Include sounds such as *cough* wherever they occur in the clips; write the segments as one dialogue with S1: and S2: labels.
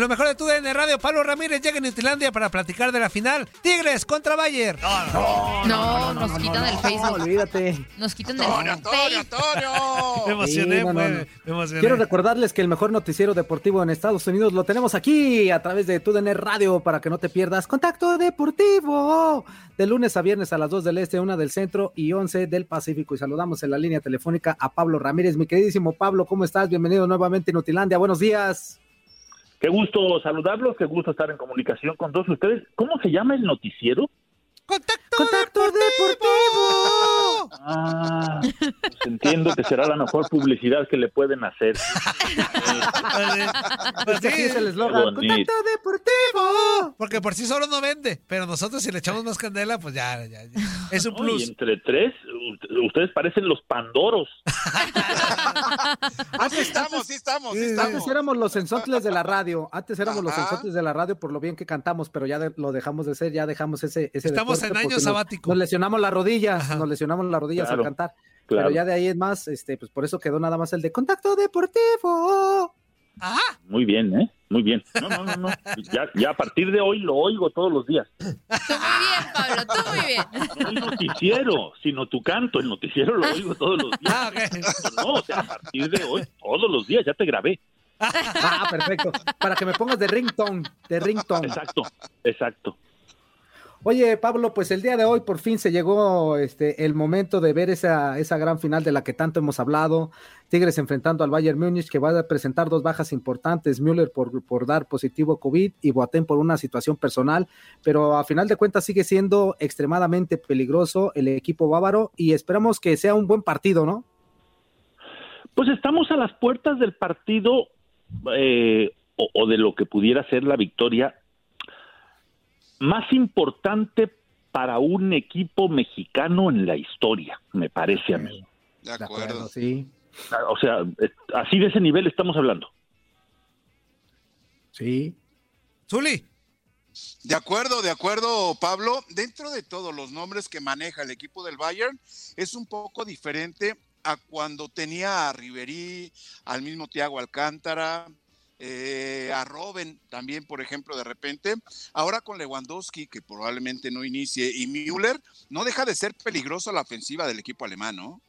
S1: En lo mejor de tu DN Radio, Pablo Ramírez llega en Nutilandia para platicar de la final. Tigres contra Bayer.
S2: No, nos quitan el Facebook.
S3: olvídate.
S2: Nos quitan el Facebook.
S4: Antonio. *laughs*
S1: Me emocioné,
S3: Sí, no, no, no.
S1: me emocioné.
S3: Quiero recordarles que el mejor noticiero deportivo en Estados Unidos lo tenemos aquí a través de TUDN Radio para que no te pierdas. Contacto Deportivo. De lunes a viernes a las 2 del Este, 1 del Centro y 11 del Pacífico. Y saludamos en la línea telefónica a Pablo Ramírez. Mi queridísimo Pablo, ¿cómo estás? Bienvenido nuevamente a Nutilandia. Buenos días.
S5: Qué gusto saludarlos, qué gusto estar en comunicación con todos ustedes. ¿Cómo se llama el noticiero?
S1: Contacto,
S3: Contacto Deportivo.
S5: Ah, pues entiendo que será la mejor publicidad que le pueden hacer.
S1: Pues sí,
S3: es el eslogan. Contacto Deportivo.
S1: porque por sí solo no vende, pero nosotros si le echamos más candela, pues ya, ya, ya. es un
S5: Y
S1: plus.
S5: entre tres, ustedes parecen los pandoros. *laughs*
S4: Ah, sí estamos, sí estamos, sí estamos.
S3: Antes éramos los sensontles de la radio. Antes éramos los
S4: Ajá.
S3: sensontles de la radio por lo bien que cantamos, pero ya de- lo dejamos de ser, ya dejamos ese. ese
S1: Estamos en año
S3: porque nos-
S1: sabático.
S3: Nos, lesionamos las rodillas,
S1: Ajá.
S3: nos lesionamos las rodillas
S5: Claro,
S3: al cantar.
S5: claro.
S3: Pero ya de ahí es más, este, pues por eso quedó nada más el de contacto deportivo.
S1: Ah,
S5: Muy bien, ¿eh? Muy bien. No, no, no, no. Ya, ya a partir de hoy lo oigo todos los días.
S2: Tú muy bien, Pablo, tú muy bien.
S5: No el noticiero, sino tu canto. El noticiero lo oigo todos los días.
S1: ah, ok.
S5: No, o sea, a partir de hoy, todos los días, ya te grabé.
S3: Ah, perfecto. Para que me pongas de ringtone, de ringtone.
S5: Exacto, exacto.
S3: Oye, Pablo, pues el día de hoy por fin se llegó este, el momento de ver esa, esa gran final de la que tanto hemos hablado. Tigres enfrentando al Bayern Múnich, que va a presentar dos bajas importantes, Müller por, por dar positivo COVID y Boateng por una situación personal, pero a final de cuentas sigue siendo extremadamente peligroso el equipo bávaro y esperamos que sea un buen partido, ¿no?
S5: Pues estamos a las puertas del partido eh, o, o de lo que pudiera ser la victoria más importante para un equipo mexicano en la historia, me parece a mí.
S4: De acuerdo.
S3: sí.
S5: O sea, así de ese nivel estamos hablando.
S3: Sí.
S1: Zuli,
S4: De acuerdo, de acuerdo, Pablo. Dentro de todos los nombres que maneja el equipo del Bayern, es un poco diferente a cuando tenía a Riverí, al mismo Thiago Alcántara, eh, a Robben también, por ejemplo, de repente. Ahora con Lewandowski, que probablemente no inicie, y Müller, no deja de ser peligroso la ofensiva del equipo alemán, ¿no?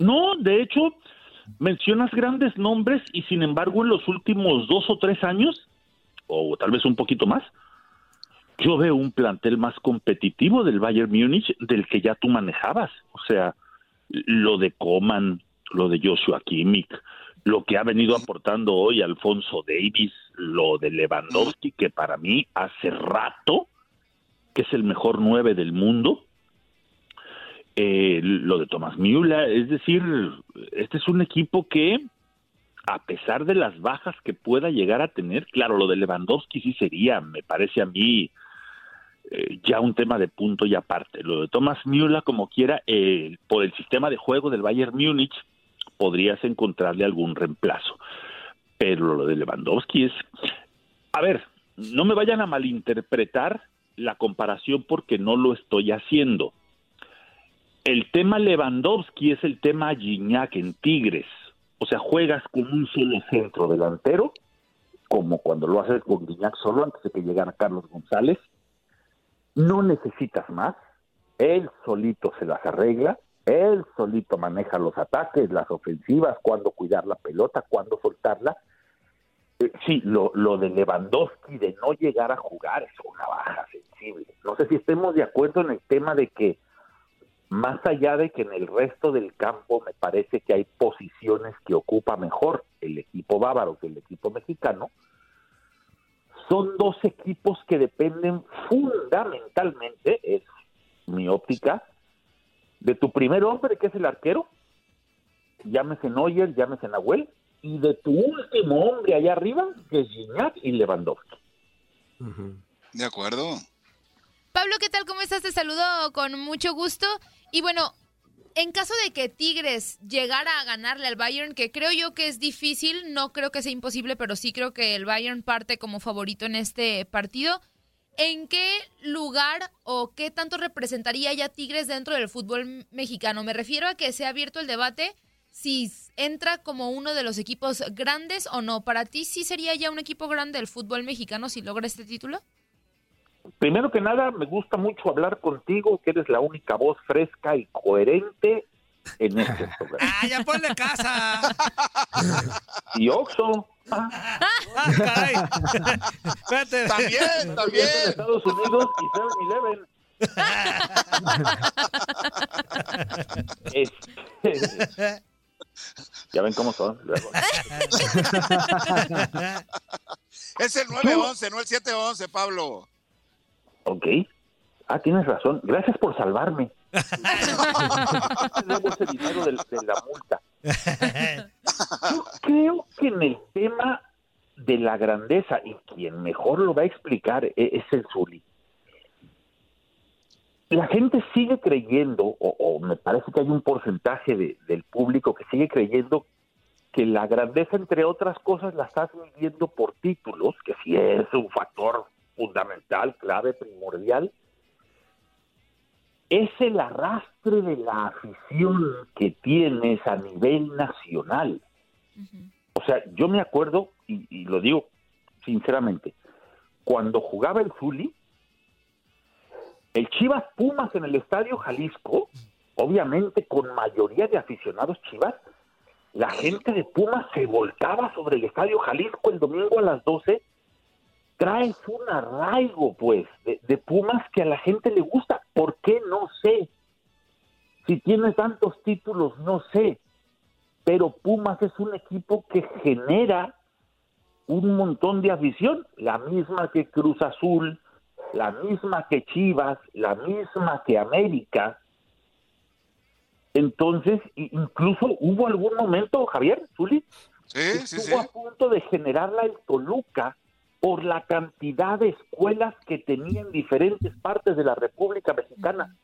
S5: No, de hecho, mencionas grandes nombres y sin embargo en los últimos dos o tres años, o tal vez un poquito más, yo veo un plantel más competitivo del Bayern Múnich del que ya tú manejabas. O sea, lo de Coman, lo de Joshua Kimmich, lo que ha venido aportando hoy Alfonso Davis, lo de Lewandowski, que para mí hace rato que es el mejor nueve del mundo, eh, lo de Thomas Müller, es decir, este es un equipo que, a pesar de las bajas que pueda llegar a tener, claro, lo de Lewandowski sí sería, me parece a mí, eh, ya un tema de punto y aparte. Lo de Thomas Müller, como quiera, eh, por el sistema de juego del Bayern Múnich, podrías encontrarle algún reemplazo. Pero lo de Lewandowski es... A ver, no me vayan a malinterpretar la comparación porque no lo estoy haciendo. El tema Lewandowski es el tema Gignac en Tigres. O sea, juegas con un solo centro delantero, como cuando lo haces con Gignac solo antes de que llegara Carlos González. No necesitas más. Él solito se las arregla. Él solito maneja los ataques, las ofensivas, cuándo cuidar la pelota, cuándo soltarla. Eh, Sí, lo, lo de Lewandowski de no llegar a jugar es una baja sensible. No sé si estemos de acuerdo en el tema de que más allá de que en el resto del campo me parece que hay posiciones que ocupa mejor el equipo bávaro que el equipo mexicano, son dos equipos que dependen fundamentalmente, es mi óptica, de tu primer hombre, que es el arquero, llámese Neuer, llámese Nahuel, y de tu último hombre allá arriba, que es Gignac y Lewandowski.
S4: De acuerdo.
S2: Pablo, ¿qué tal? ¿Cómo estás? Te saludo con mucho gusto. Y bueno, en caso de que Tigres llegara a ganarle al Bayern, que creo yo que es difícil, no creo que sea imposible, pero sí creo que el Bayern parte como favorito en este partido. ¿En qué lugar o qué tanto representaría ya Tigres dentro del fútbol mexicano? Me refiero a que se ha abierto el debate si entra como uno de los equipos grandes o no. ¿Para ti sí sería ya un equipo grande del fútbol mexicano si logra este título?
S5: Primero que nada, me gusta mucho hablar contigo, que eres la única voz fresca y coherente en este *laughs* programa.
S1: ¡Ah, ya ponle casa!
S5: Y Oxo,
S1: ¡Ah, caray! Espérate.
S4: También, también.
S5: Estados Unidos y 7-Eleven. Este, ya ven cómo son. luego.
S4: Es el 911, no el 711, Pablo.
S5: Ok. Ah, tienes razón. Gracias por salvarme. *laughs* Debo ese dinero de, de la multa. Yo creo que en el tema de la grandeza, y quien mejor lo va a explicar e- es el Zuli. La gente sigue creyendo, o, me parece que hay un porcentaje de- del público que sigue creyendo que la grandeza, entre otras cosas, la estás midiendo por títulos, que sí es un factor fundamental, clave, primordial, es el arrastre de la afición que tienes a nivel nacional. O sea, yo me acuerdo, y, y lo digo sinceramente, cuando jugaba el Zuli, el Chivas Pumas en el Estadio Jalisco, obviamente con mayoría de aficionados Chivas, la gente de Pumas se volcaba sobre el Estadio Jalisco el domingo a las 12 traes un arraigo, pues, de, de Pumas que a la gente le gusta. ¿Por qué? No sé. Si tiene tantos títulos, no sé. Pero Pumas es un equipo que genera un montón de afición, la misma que Cruz Azul, la misma que Chivas, la misma que América. Entonces, incluso hubo algún momento, Javier, Zuli,
S4: Sí, sí,
S5: estuvo
S4: sí.
S5: a punto de generarla el Toluca por la cantidad de escuelas que tenía en diferentes partes de la República Mexicana.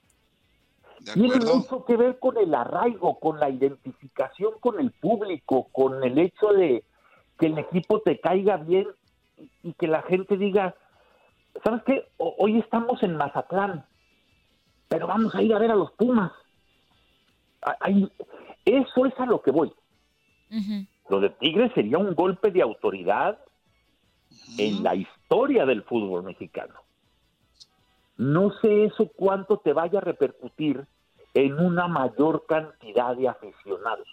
S5: Tiene mucho que ver con el arraigo, con la identificación con el público, con el hecho de que el equipo te caiga bien y- que la gente diga, ¿sabes qué? O- hoy estamos en Mazatlán, pero vamos a ir a ver a los Pumas. Eso es a lo que voy. Lo de Tigres sería un golpe de autoridad en la historia del fútbol mexicano. No sé eso cuánto te vaya a repercutir en una mayor cantidad de aficionados.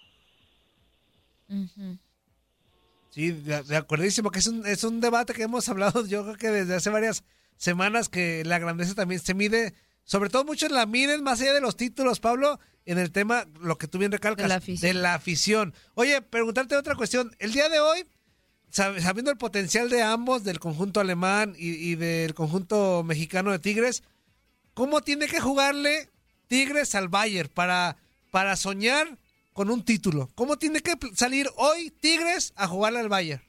S1: Sí, de, de acuerdísimo, que es un, es un debate que hemos hablado yo creo que desde hace varias semanas que la grandeza también se mide, sobre todo muchos la miden más allá de los títulos, Pablo, en el tema, lo que tú bien recalcas,
S2: De la afición.
S1: de la afición. Oye, preguntarte otra cuestión. El día de hoy, sabiendo el potencial de ambos, del conjunto alemán y, y del conjunto mexicano de Tigres, ¿cómo tiene que jugarle Tigres al Bayern para, para soñar con un título? ¿Cómo tiene que salir hoy Tigres a jugarle al Bayern?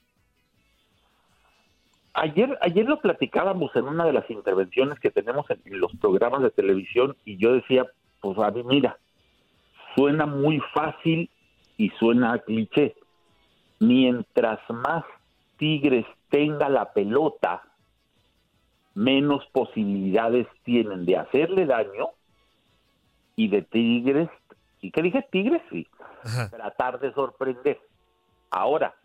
S5: Ayer, ayer lo platicábamos en una de las intervenciones que tenemos en, los programas de televisión y yo decía, pues a mí mira, suena muy fácil y suena cliché. Mientras más Tigres tenga la pelota, menos posibilidades tienen de hacerle daño y de Tigres, ¿y qué dije? Tigres, sí,
S1: Ajá.
S5: tratar de sorprender. Ahora,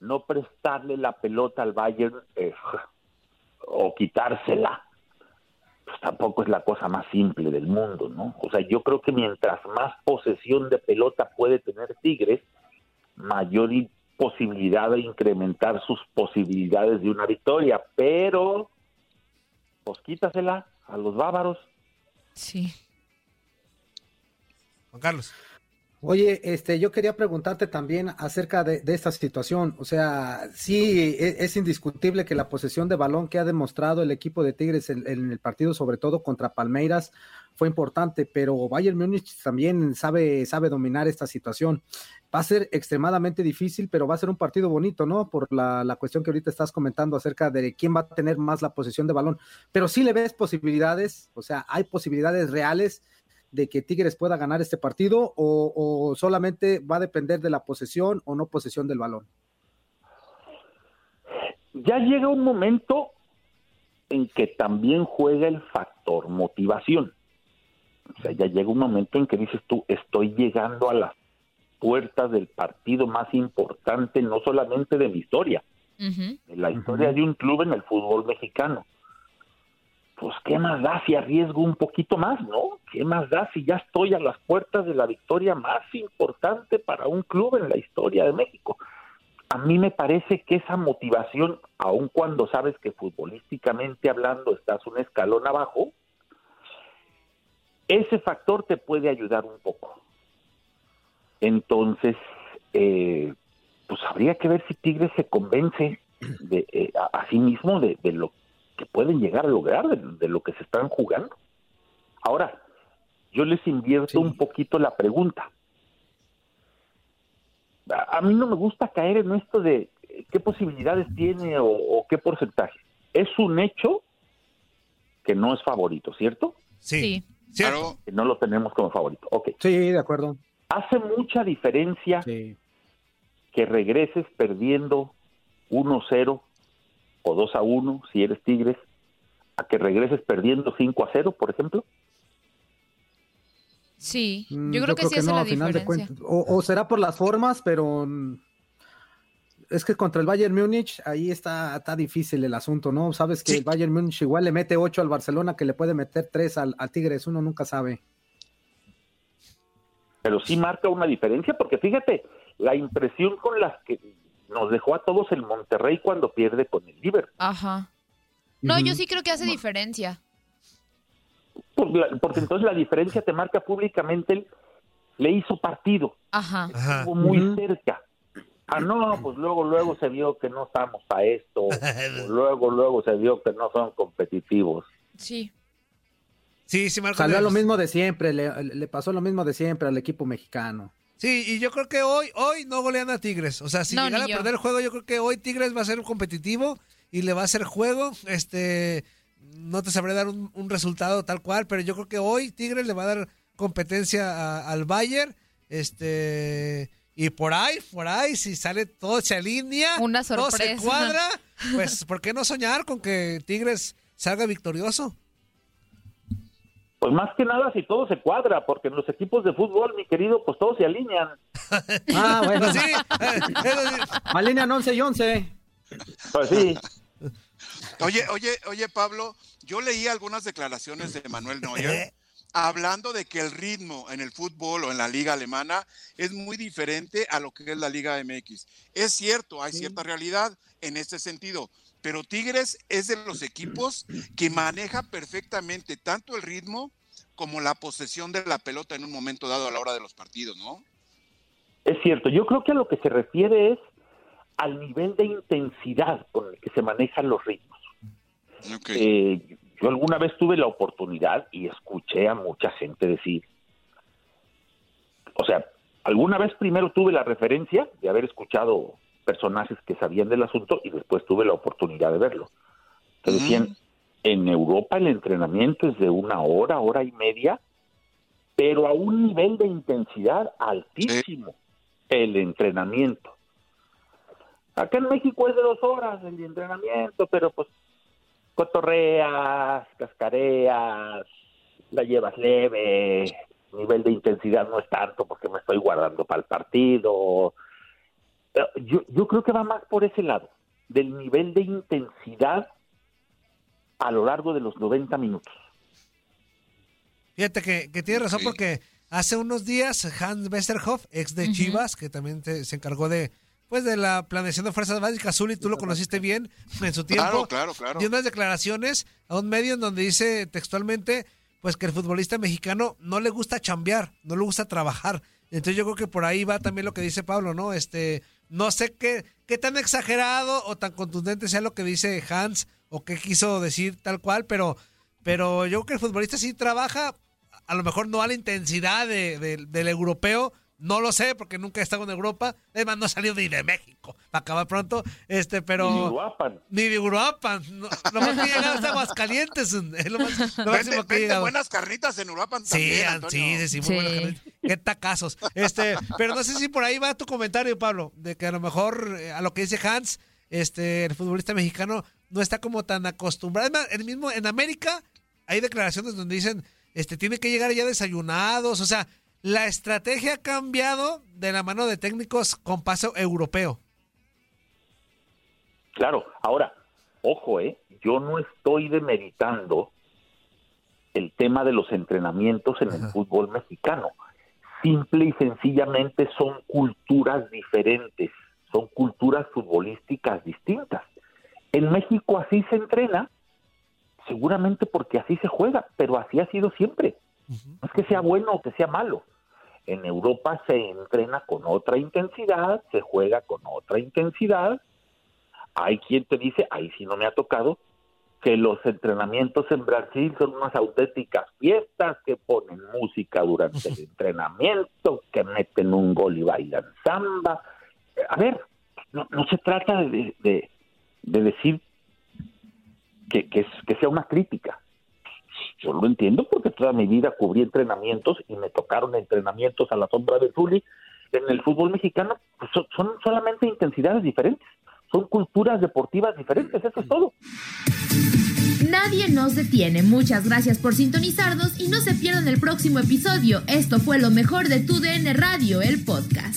S5: no prestarle la pelota al Bayern eh, o quitársela, pues tampoco es la cosa más simple del mundo, ¿no? O sea, yo creo que mientras más posesión de pelota puede tener Tigres, mayor posibilidad de incrementar sus posibilidades de una victoria, pero pues quítasela a los bávaros.
S2: Sí.
S1: Juan Carlos.
S3: Oye, este, yo quería preguntarte también acerca de, esta situación. O sea, sí, e, es, indiscutible que la posesión de balón que ha demostrado el equipo de Tigres en, el partido, sobre todo contra Palmeiras, fue importante, pero Bayern Múnich también sabe, sabe dominar esta situación. Va a ser extremadamente difícil, pero va a ser un partido bonito, ¿no? Por la, la cuestión que ahorita estás comentando acerca de quién va a tener más la posesión de balón. Pero sí le ves posibilidades, o sea, hay posibilidades reales de que Tigres pueda ganar este partido o, solamente va a depender de la posesión o no posesión del balón?
S5: Ya llega un momento en que también juega el factor motivación. O sea, ya llega un momento en que dices tú, estoy llegando a las puertas del partido más importante, no solamente de mi historia, de la historia de un club en el fútbol mexicano pues qué más da si arriesgo un poquito más, ¿no? ¿Qué más da si ya estoy a las puertas de la victoria más importante para un club en la historia de México? A mí me parece que esa motivación, aun cuando sabes que futbolísticamente hablando estás un escalón abajo, ese factor te puede ayudar un poco. Entonces, eh, pues habría que ver si Tigres se convence de, eh, a, sí mismo de, de, lo que pueden llegar a lograr de, lo que se están jugando. Ahora, yo les invierto un poquito la pregunta. A, mí no me gusta caer en esto de qué posibilidades tiene o, qué porcentaje. Es un hecho que no es favorito, ¿cierto?
S1: Sí.
S5: Claro. Que no lo tenemos como favorito. Ok.
S3: Sí, de acuerdo.
S5: Hace mucha diferencia que regreses perdiendo 1-0 o 2 a 1 si eres Tigres, a que regreses perdiendo 5 a 0, por ejemplo?
S2: Sí, mm, yo creo, que, sí es la diferencia.
S3: o, será por las formas, pero es que contra el Bayern Múnich ahí está, está difícil el asunto, ¿no? Sabes que el Bayern Múnich igual le mete 8 al Barcelona que le puede meter 3 al, al Tigres, uno nunca sabe.
S5: Pero sí marca una diferencia, porque fíjate, la impresión con las que nos dejó a todos el Monterrey cuando pierde con el Liverpool.
S2: Ajá. No, yo sí creo que hace diferencia.
S5: porque entonces la diferencia te marca públicamente el, le hizo partido.
S2: Ajá.
S5: Estuvo muy cerca. Ah, no, pues luego, luego se vio que no estamos a esto. *laughs* luego, luego se vio que no son competitivos.
S2: Sí.
S1: Sí, sí,
S3: Marco. Salió lo mismo de siempre, le, le, pasó lo mismo de siempre al equipo mexicano.
S1: Sí, y yo creo que hoy, hoy no golean a Tigres. O sea, si llegara a perder el juego, yo creo que hoy Tigres va a ser un competitivo y le va a hacer juego. Este, no te sabré dar un, resultado tal cual, pero yo creo que hoy Tigres le va a dar competencia al Bayern. Este, y por ahí, por ahí, si sale todo se alinea,
S2: Una
S1: todo se cuadra, pues, *laughs* ¿por qué no soñar con que Tigres salga victorioso?
S5: Pues más que nada si todo se cuadra, porque en los equipos de fútbol, mi querido, pues todos se alinean. *laughs*
S3: ah, bueno, sí. Alinean 11 y 11.
S5: Pues sí.
S4: Oye, oye, oye, Pablo, yo leí algunas declaraciones de Manuel Neuer hablando de que el ritmo en el fútbol o en la liga alemana es muy diferente a lo que es la liga MX. Es cierto, hay cierta realidad en este sentido, pero Tigres es de los equipos que maneja perfectamente tanto el ritmo como la posesión de la pelota en un momento dado a la hora de los partidos, ¿no?
S5: Es cierto, yo creo que a lo que se refiere es al nivel de intensidad con el que se manejan los ritmos. Eh, yo alguna vez tuve la oportunidad y escuché a mucha gente decir, o sea, alguna vez primero tuve la referencia de haber escuchado personajes que sabían del asunto y después tuve la oportunidad de verlo. Que decían, en Europa el entrenamiento es de una hora, hora y media, pero a un nivel de intensidad altísimo el entrenamiento. Acá en México es de dos horas el entrenamiento, pero pues cotorreas, cascareas, la llevas leve, nivel de intensidad no es tanto porque me estoy guardando para el partido, yo, yo creo que va más por ese lado, del nivel de intensidad a lo largo de los 90 minutos.
S1: Fíjate que, que tiene razón porque hace unos días Hans Westerhoff, ex de Chivas, que también se encargó de pues de la planeación de Fuerzas Básicas Azul y tú lo conociste bien en su tiempo.
S4: Claro, claro, claro.
S1: Dio unas declaraciones a un medio en donde dice textualmente pues que el futbolista mexicano no le gusta chambear, no le gusta trabajar, Entonces yo creo que por ahí va también lo que dice Pablo, ¿no? Este, no sé qué, qué tan exagerado o tan contundente sea lo que dice Hans o qué quiso decir tal cual, pero, pero yo creo que el futbolista sí trabaja, a lo mejor no a la intensidad de- de- del europeo, no lo sé porque nunca he estado en Europa, es más, no he salido ni de México, para acabar pronto, este, pero...
S5: Ni Uruapan.
S1: Ni de Uruapan, no, lo más que he llegado hasta Aguascalientes, *laughs* es lo, más, lo máximo
S4: Vende,
S1: que he llegado.
S4: buenas carnitas en Uruapan
S1: Sí,
S4: también,
S1: ah,
S4: Antonio.
S1: sí, sí, sí, muy
S2: Sí.
S1: buenas carnitas. Qué tacazos. Este, pero no sé si por ahí va tu comentario, Pablo, de que a lo mejor eh, a lo que dice Hans, este, el futbolista mexicano no está como tan acostumbrado. Además, el mismo en América hay declaraciones donde dicen, este, tiene que llegar ya desayunados, o sea, la estrategia ha cambiado de la mano de técnicos con paso europeo.
S5: Claro, ahora, ojo, ¿eh? yo no estoy demeritando el tema de los entrenamientos en el fútbol mexicano. Simple y sencillamente son culturas diferentes, son culturas futbolísticas distintas. En México así se entrena, seguramente porque así se juega, pero así ha sido siempre. No es que sea bueno o que sea malo. En Europa se entrena con otra intensidad, se juega con otra intensidad, hay quien te dice, ahí sí no me ha tocado, que los entrenamientos en Brasil son unas auténticas fiestas, que ponen música durante el entrenamiento, que meten un gol y bailan samba. A ver, no, no se trata de, de- de decir que, que, es- que sea una crítica. Yo lo entiendo porque toda mi vida cubrí entrenamientos y me tocaron entrenamientos a la sombra de Zuli. En el fútbol mexicano pues, son- son solamente intensidades diferentes son culturas deportivas diferentes, eso es todo.
S6: Nadie nos detiene. Muchas gracias por sintonizarnos y no se pierdan el próximo episodio. Esto fue lo mejor de tu DN Radio, el podcast.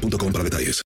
S7: boostmobile.com para detalles.